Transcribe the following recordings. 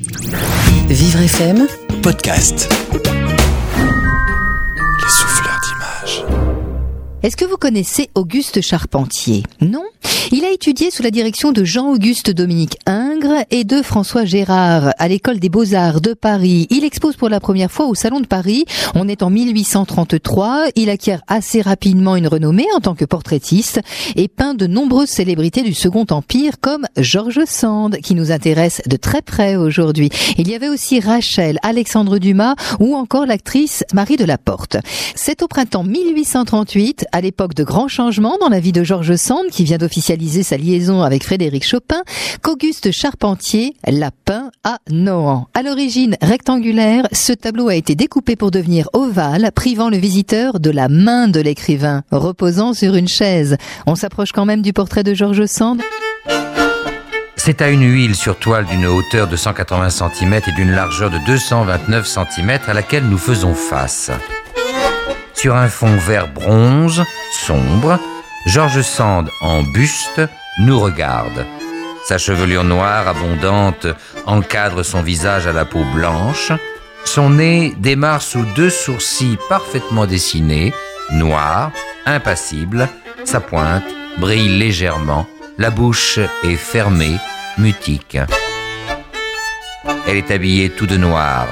Vivre FM, podcast. Les souffleurs d'images. Est-ce que vous connaissez Auguste Charpentier? Non? Il a étudié sous la direction de Jean-Auguste Dominique Ingres et de François Gérard à l'école des beaux-arts de Paris. Il expose pour la première fois au Salon de Paris. On est en 1833. Il acquiert assez rapidement une renommée en tant que portraitiste et peint de nombreuses célébrités du Second Empire comme Georges Sand qui nous intéresse de très près aujourd'hui. Il y avait aussi Rachel, Alexandre Dumas ou encore l'actrice Marie de la Porte. C'est au printemps 1838 à l'époque de grands changements dans la vie de Georges Sand, qui vient d'officialiser sa liaison avec Frédéric Chopin, qu'Auguste Charpentier l'a peint à Nohant. À l'origine rectangulaire, ce tableau a été découpé pour devenir ovale, privant le visiteur de la main de l'écrivain, reposant sur une chaise. On s'approche quand même du portrait de Georges Sand. C'est à une huile sur toile d'une hauteur de 180 cm et d'une largeur de 229 cm à laquelle nous faisons face. Sur un fond vert bronze, sombre, Georges Sand en buste nous regarde. Sa chevelure noire abondante encadre son visage à la peau blanche. Son nez démarre sous deux sourcils parfaitement dessinés, noirs, impassibles. Sa pointe brille légèrement. La bouche est fermée, mutique. Elle est habillée tout de noir.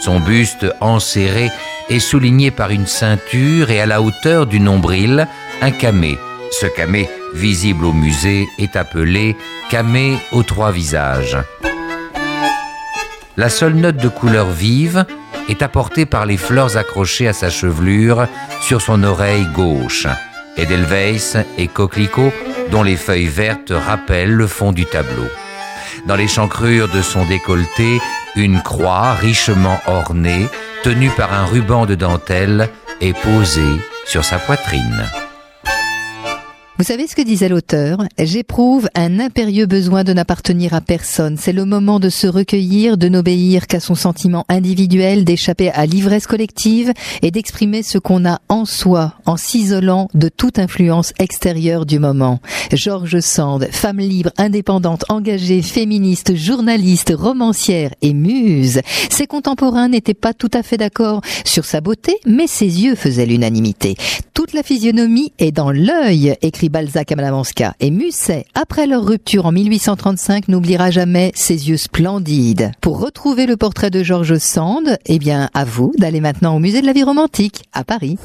Son buste enserré est souligné par une ceinture et à la hauteur du nombril, un camé. Ce camé, visible au musée, est appelé camé aux trois visages. La seule note de couleur vive est apportée par les fleurs accrochées à sa chevelure sur son oreille gauche. Edelweiss et coquelicot dont les feuilles vertes rappellent le fond du tableau. Dans l'échancrure de son décolleté, une croix richement ornée, tenue par un ruban de dentelle, est posée sur sa poitrine. Vous savez ce que disait l'auteur? J'éprouve un impérieux besoin de n'appartenir à personne. C'est le moment de se recueillir, de n'obéir qu'à son sentiment individuel, d'échapper à l'ivresse collective et d'exprimer ce qu'on a en soi en s'isolant de toute influence extérieure du moment. Georges Sand, femme libre, indépendante, engagée, féministe, journaliste, romancière et muse. Ses contemporains n'étaient pas tout à fait d'accord sur sa beauté, mais ses yeux faisaient l'unanimité. Toute la physionomie est dans l'œil, écrit Balzac à Malamanska. Et Musset, après leur rupture en 1835, n'oubliera jamais ses yeux splendides. Pour retrouver le portrait de Georges Sand, eh bien, à vous d'aller maintenant au musée de la vie romantique, à Paris.